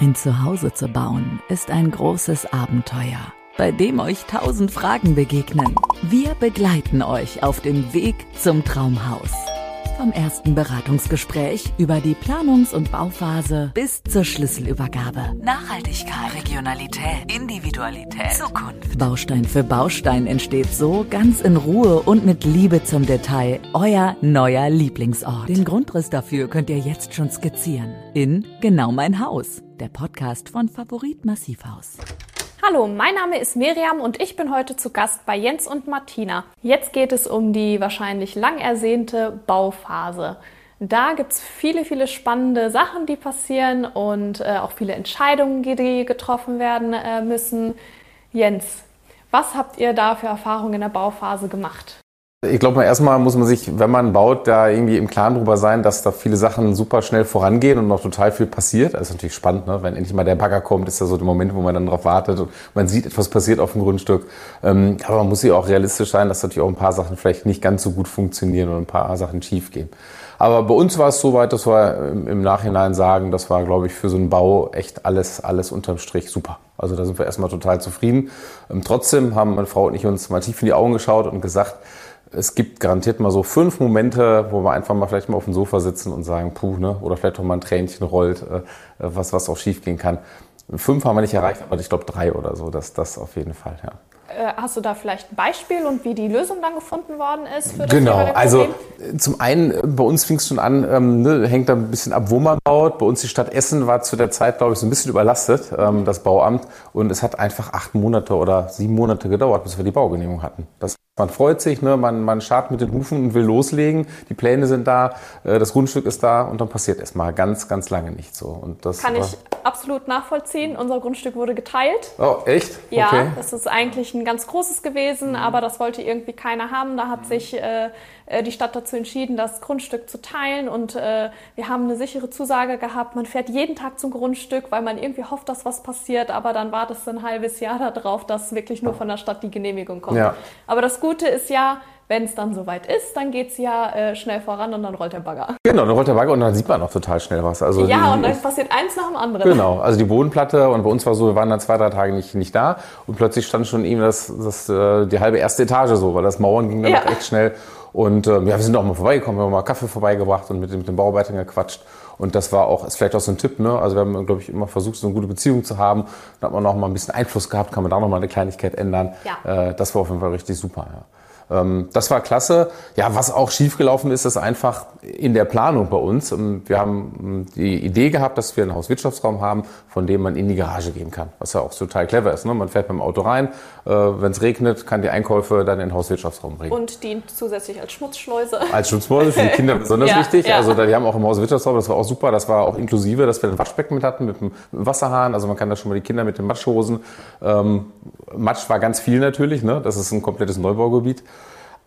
Ein Zuhause zu bauen ist ein großes Abenteuer, bei dem euch tausend Fragen begegnen. Wir begleiten euch auf dem Weg zum Traumhaus. Vom ersten Beratungsgespräch über die Planungs- und Bauphase bis zur Schlüsselübergabe. Nachhaltigkeit, Regionalität, Individualität, Zukunft. Baustein für Baustein entsteht so ganz in Ruhe und mit Liebe zum Detail euer neuer Lieblingsort. Den Grundriss dafür könnt ihr jetzt schon skizzieren. In Genau mein Haus, der Podcast von Favorit Massivhaus. Hallo, mein Name ist Miriam und ich bin heute zu Gast bei Jens und Martina. Jetzt geht es um die wahrscheinlich lang ersehnte Bauphase. Da gibt es viele, viele spannende Sachen, die passieren und äh, auch viele Entscheidungen, die getroffen werden äh, müssen. Jens, was habt ihr da für Erfahrungen in der Bauphase gemacht? Ich glaube, erstmal muss man sich, wenn man baut, da irgendwie im Klaren drüber sein, dass da viele Sachen super schnell vorangehen und noch total viel passiert. Das ist natürlich spannend, ne? wenn endlich mal der Bagger kommt, ist ja so der Moment, wo man dann drauf wartet und man sieht, etwas passiert auf dem Grundstück. Ähm, aber man muss sich auch realistisch sein, dass natürlich auch ein paar Sachen vielleicht nicht ganz so gut funktionieren und ein paar Sachen schief gehen. Aber bei uns war es soweit, dass wir im Nachhinein sagen, das war, glaube ich, für so einen Bau echt alles, alles unterm Strich super. Also da sind wir erstmal total zufrieden. Ähm, trotzdem haben meine Frau und ich uns mal tief in die Augen geschaut und gesagt, es gibt garantiert mal so fünf Momente, wo wir einfach mal vielleicht mal auf dem Sofa sitzen und sagen, puh, ne? oder vielleicht auch mal ein Tränchen rollt, äh, was, was auch schief gehen kann. Fünf haben wir nicht erreicht, aber ich glaube drei oder so, das, das auf jeden Fall, ja. Äh, hast du da vielleicht ein Beispiel und wie die Lösung dann gefunden worden ist? Für das genau, also zum einen, bei uns fing es schon an, ähm, ne, hängt da ein bisschen ab, wo man baut. Bei uns die Stadt Essen war zu der Zeit, glaube ich, so ein bisschen überlastet, ähm, das Bauamt. Und es hat einfach acht Monate oder sieben Monate gedauert, bis wir die Baugenehmigung hatten. Das man freut sich, ne? man, man scharrt mit den Hufen und will loslegen. Die Pläne sind da, äh, das Grundstück ist da und dann passiert erstmal ganz, ganz lange nichts so. Und das Kann ich absolut nachvollziehen. Unser Grundstück wurde geteilt. Oh, echt? Ja, okay. das ist eigentlich ein ganz großes gewesen, aber das wollte irgendwie keiner haben. Da hat sich äh, äh, die Stadt dazu entschieden, das Grundstück zu teilen und äh, wir haben eine sichere Zusage gehabt. Man fährt jeden Tag zum Grundstück, weil man irgendwie hofft, dass was passiert, aber dann wartet es ein halbes Jahr darauf, dass wirklich nur von der Stadt die Genehmigung kommt. Ja. Aber das Gute ist ja, wenn es dann soweit ist, dann geht es ja äh, schnell voran und dann rollt der Bagger. Genau, dann rollt der Bagger und dann sieht man auch total schnell was. Also ja, die, und dann passiert eins nach dem anderen. Genau, also die Bodenplatte und bei uns war so, wir waren dann zwei, drei Tage nicht, nicht da und plötzlich stand schon eben das, das, äh, die halbe erste Etage so, weil das Mauern ging dann ja. echt schnell. Und äh, ja, wir sind auch mal vorbeigekommen, wir haben mal Kaffee vorbeigebracht und mit, mit den Bauarbeitern gequatscht. Und das war auch, ist vielleicht auch so ein Tipp, ne? Also wir haben, glaube ich, immer versucht, so eine gute Beziehung zu haben. Da hat man noch mal ein bisschen Einfluss gehabt, kann man da noch mal eine Kleinigkeit ändern. Ja. Äh, das war auf jeden Fall richtig super, ja. Ähm, das war klasse. Ja, was auch schiefgelaufen ist, ist einfach in der Planung bei uns. Ähm, wir haben ähm, die Idee gehabt, dass wir einen Hauswirtschaftsraum haben, von dem man in die Garage gehen kann. Was ja auch total clever ist. Ne? Man fährt mit dem Auto rein, äh, wenn es regnet, kann die Einkäufe dann in den Hauswirtschaftsraum bringen. Und dient zusätzlich als Schmutzschleuse. Als Schmutzschleuse für die Kinder besonders ja, wichtig. Ja. Also die haben auch im Hauswirtschaftsraum, das war auch super. Das war auch inklusive, dass wir ein Waschbecken mit hatten, mit einem Wasserhahn. Also man kann da schon mal die Kinder mit den Matschhosen. Ähm, Matsch war ganz viel natürlich. Ne? Das ist ein komplettes Neubaugebiet.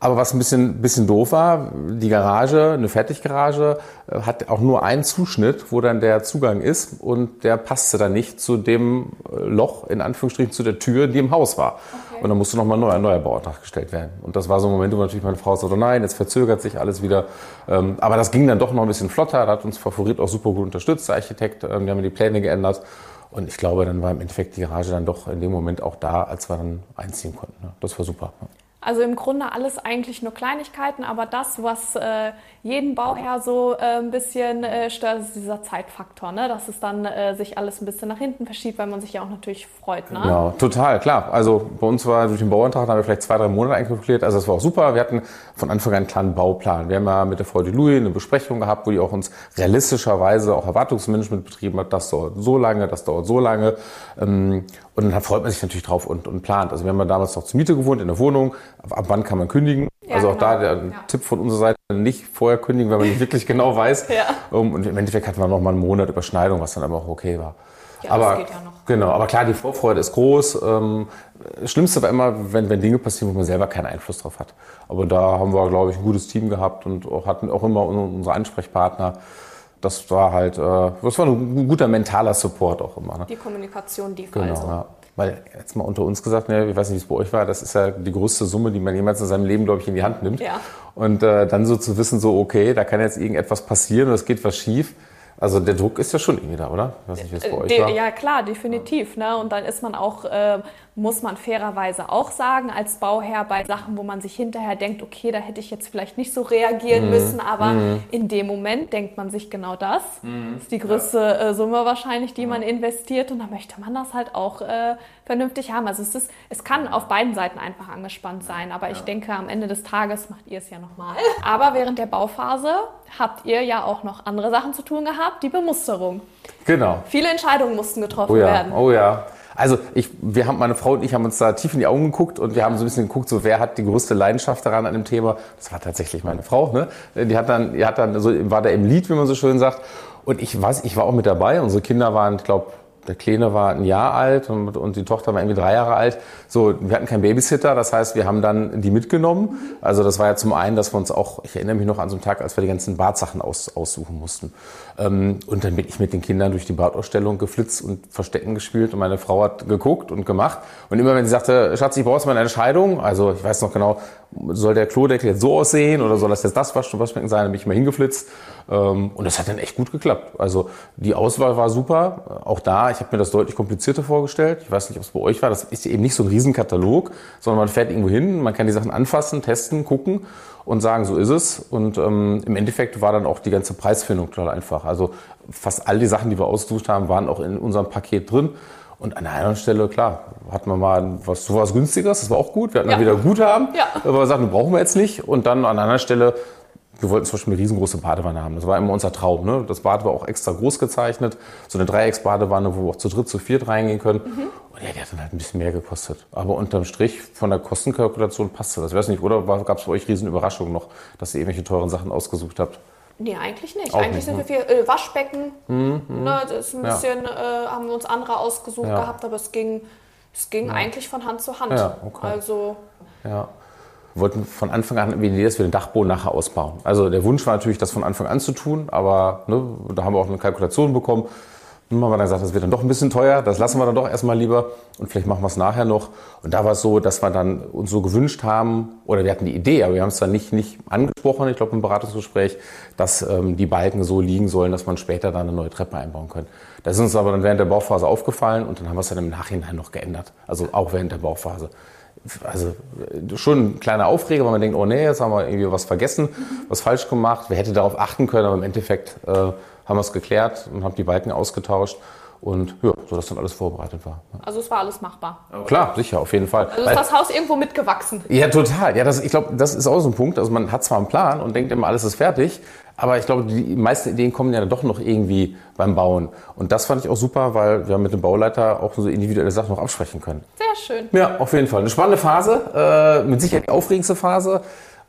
Aber was ein bisschen, bisschen doof war, die Garage, eine Fertiggarage, äh, hat auch nur einen Zuschnitt, wo dann der Zugang ist und der passte dann nicht zu dem äh, Loch, in Anführungsstrichen, zu der Tür, die im Haus war. Okay. Und dann musste nochmal neu, ein neuer Bauantrag gestellt werden. Und das war so ein Moment, wo natürlich meine Frau sagte, nein, jetzt verzögert sich alles wieder. Ähm, aber das ging dann doch noch ein bisschen flotter, da hat uns Favorit auch super gut unterstützt, der Architekt, ähm, die haben die Pläne geändert. Und ich glaube, dann war im Endeffekt die Garage dann doch in dem Moment auch da, als wir dann einziehen konnten. Das war super. Also im Grunde alles eigentlich nur Kleinigkeiten, aber das, was äh, jeden Bauherr so äh, ein bisschen äh, stört, ist dieser Zeitfaktor, ne? dass es dann äh, sich alles ein bisschen nach hinten verschiebt, weil man sich ja auch natürlich freut. Ne? Ja, total, klar. Also bei uns war durch den Bauantrag, haben wir vielleicht zwei, drei Monate einkalkuliert, also das war auch super. Wir hatten von Anfang an einen kleinen Bauplan. Wir haben ja mit der Frau Louis eine Besprechung gehabt, wo die auch uns realistischerweise auch Erwartungsmanagement betrieben hat, das dauert so lange, das dauert so lange. Ähm, und dann freut man sich natürlich drauf und, und plant. Also wir haben ja damals noch zur Miete gewohnt in der Wohnung. Ab wann kann man kündigen? Ja, also auch genau. da der ja. Tipp von unserer Seite, nicht vorher kündigen, wenn man nicht wirklich genau weiß. ja. Und im Endeffekt hatten wir noch mal einen Monat Überschneidung, was dann aber auch okay war. Ja, aber, das geht ja noch. Genau, aber klar, die Vorfreude ist groß. Ähm, das Schlimmste war immer, wenn, wenn Dinge passieren, wo man selber keinen Einfluss drauf hat. Aber da haben wir, glaube ich, ein gutes Team gehabt und auch, hatten auch immer unsere Ansprechpartner das war halt, äh, das war ein guter mentaler Support auch immer. Ne? Die Kommunikation, die genau, also. ja. Weil jetzt mal unter uns gesagt, ne, ich weiß nicht, wie es bei euch war, das ist ja die größte Summe, die man jemals in seinem Leben, glaube ich, in die Hand nimmt. Ja. Und äh, dann so zu wissen, so okay, da kann jetzt irgendetwas passieren, es geht was schief. Also der Druck ist ja schon irgendwie da, oder? Ich weiß nicht, wie es bei euch De war. ja, klar, definitiv. Ne? Und dann ist man auch, äh, muss man fairerweise auch sagen, als Bauherr bei Sachen, wo man sich hinterher denkt, okay, da hätte ich jetzt vielleicht nicht so reagieren müssen, aber in dem Moment denkt man sich genau das. Das ist die größte äh, Summe wahrscheinlich, die man investiert und da möchte man das halt auch äh, vernünftig haben. Also es, ist, es kann auf beiden Seiten einfach angespannt sein, aber ich denke, am Ende des Tages macht ihr es ja nochmal. Aber während der Bauphase habt ihr ja auch noch andere Sachen zu tun gehabt, die Bemusterung. Genau. Viele Entscheidungen mussten getroffen Oh ja, werden. oh ja. Also ich, wir haben, meine Frau und ich haben uns da tief in die Augen geguckt und wir haben so ein bisschen geguckt, so wer hat die größte Leidenschaft daran an dem Thema. Das war tatsächlich meine Frau. Ne? Die hat dann, die hat dann so war da im Lied, wie man so schön sagt. Und ich weiß, ich war auch mit dabei. Unsere Kinder waren, ich glaube, der Kleine war ein Jahr alt und, und die Tochter war irgendwie drei Jahre alt. So, wir hatten keinen Babysitter, das heißt, wir haben dann die mitgenommen. Also das war ja zum einen, dass wir uns auch, ich erinnere mich noch an so einen Tag, als wir die ganzen Badsachen aus, aussuchen mussten. Ähm, und dann bin ich mit den Kindern durch die Badausstellung geflitzt und Verstecken gespielt und meine Frau hat geguckt und gemacht. Und immer wenn sie sagte, Schatz, ich brauche mal eine Entscheidung, also ich weiß noch genau, soll der Klodeckel jetzt so aussehen oder soll das jetzt das Wasch Waschbecken sein, dann bin ich mal hingeflitzt. Ähm, und das hat dann echt gut geklappt. Also die Auswahl war super. Auch da, ich habe mir das deutlich komplizierter vorgestellt. Ich weiß nicht, ob es bei euch war. Das ist eben nicht so ein Riesenkatalog, sondern man fährt irgendwo hin, man kann die Sachen anfassen, testen, gucken und sagen, so ist es. Und ähm, im Endeffekt war dann auch die ganze Preisfindung total einfach. Also fast all die Sachen, die wir ausgesucht haben, waren auch in unserem Paket drin. Und an einer anderen Stelle, klar, hatten wir mal was, so was günstigeres, das war auch gut. Wir hatten Ja. dann wieder Guthaben, Ja. aber wir sagten, brauchen wir jetzt nicht. Und dann an einer anderen Stelle, wir wollten zum Beispiel eine riesengroße Badewanne haben. Das war immer unser Traum. Ne? Das Bad war auch extra groß gezeichnet. So eine Dreiecksbadewanne, wo wir auch zu dritt, zu viert reingehen können. Und ja, die hat dann halt ein bisschen mehr gekostet. Aber unterm Strich von der Kostenkalkulation passte das. Ich weiß nicht, oder gab es bei euch riesen Überraschungen noch, dass ihr irgendwelche teuren Sachen ausgesucht habt? Nee, eigentlich nicht. Auch eigentlich nicht, Mhm, sind wir viel äh, Waschbecken. Ne, das ist ein Ja. bisschen, äh, haben wir uns andere ausgesucht Ja. gehabt, aber es ging, es ging eigentlich von Hand zu Hand. Ja, okay. Also Ja. Wir wollten von Anfang an die Idee, dass wir den Dachboden nachher ausbauen. Also der Wunsch war natürlich, das von Anfang an zu tun, aber ne, da haben wir auch eine Kalkulation bekommen. Nun haben wir dann gesagt, das wird dann doch ein bisschen teuer, das lassen wir dann doch erstmal lieber und vielleicht machen wir es nachher noch. Und da war es so, dass wir dann uns so gewünscht haben, oder wir hatten die Idee, aber wir haben es dann nicht, nicht angesprochen, ich glaube im Beratungsgespräch, dass ähm, die Balken so liegen sollen, dass man später dann eine neue Treppe einbauen kann. Das ist uns aber dann während der Bauphase aufgefallen und dann haben wir es dann im Nachhinein noch geändert. Also auch während der Bauphase also äh, schon ein kleiner Aufreger, weil man denkt, oh nee, jetzt haben wir irgendwie was vergessen, was falsch gemacht. Wer hätte darauf achten können, aber im Endeffekt äh, haben wir es geklärt und haben die Balken ausgetauscht und ja, so dass dann alles vorbereitet war. Also es war alles machbar. Klar, sicher, auf jeden Fall. Also Weil- ist das Haus irgendwo mitgewachsen. ja, total. Ja, das, ich glaube, das ist auch so ein Punkt. Also man hat zwar einen Plan und denkt immer, alles ist fertig, aber ich glaube, die meisten Ideen kommen ja dann doch noch irgendwie beim Bauen. Und das fand ich auch super, weil wir mit dem Bauleiter auch so individuelle Sachen noch absprechen können. Sehr schön. Ja, auf jeden Fall. Eine spannende Phase, äh, mit Sicherheit die aufregendste Phase.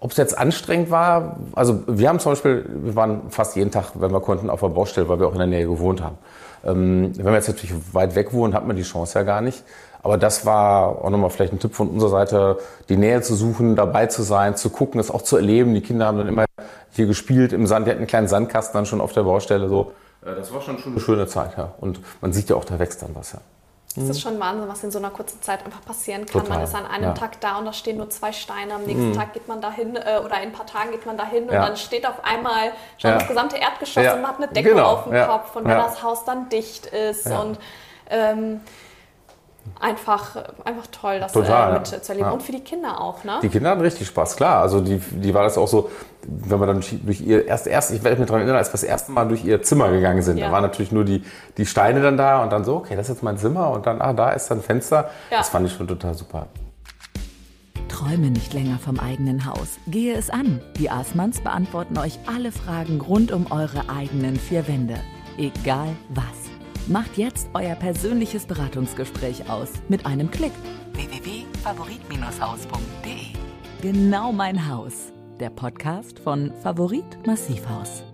Ob es jetzt anstrengend war, also wir haben zum Beispiel, wir waren fast jeden Tag, wenn wir konnten, auf der Baustelle, weil wir auch in der Nähe gewohnt haben. Ähm, wenn wir jetzt natürlich weit weg wohnen, hat man die Chance ja gar nicht. Aber das war auch nochmal vielleicht ein Tipp von unserer Seite, die Nähe zu suchen, dabei zu sein, zu gucken, das auch zu erleben. Die Kinder haben dann immer hier gespielt im Sand, die hatten einen kleinen Sandkasten dann schon auf der Baustelle so. Das war schon, schon eine schöne Zeit, ja. Und man sieht ja auch, da wächst dann was, ja. Es ist schon Wahnsinn, was in so einer kurzen Zeit einfach passieren kann. Total, Man ist an einem ja. Tag da und da stehen nur zwei Steine. Am nächsten Tag geht man dahin äh, oder in ein paar Tagen geht man dahin und Ja. dann steht auf einmal schon Ja. das gesamte Erdgeschoss und man hat eine Decke Genau, auf dem. Kopf und wenn das Haus dann dicht ist und ähm, einfach, einfach toll, das Total, äh, ja. mit zu erleben. Ja. Und für die Kinder auch, ne? Die Kinder hatten richtig Spaß, klar. Also die, die war das auch so, wenn wir dann durch- ihr erst, erst ich werde mich daran erinnern, als wir das erste Mal durch ihr Zimmer gegangen sind. Ja. Da waren natürlich nur die, die Steine dann da und dann so, okay, das ist jetzt mein Zimmer und dann, ah, da ist dann ein Fenster. Ja. Das fand ich schon total super. Träume nicht länger vom eigenen Haus. Gehe es an. Die Aßmanns beantworten euch alle Fragen rund um eure eigenen vier Wände. Egal was. Macht jetzt euer persönliches Beratungsgespräch aus mit einem Klick. www.favorit-haus.de Genau mein Haus. Der Podcast von Favorit Massivhaus.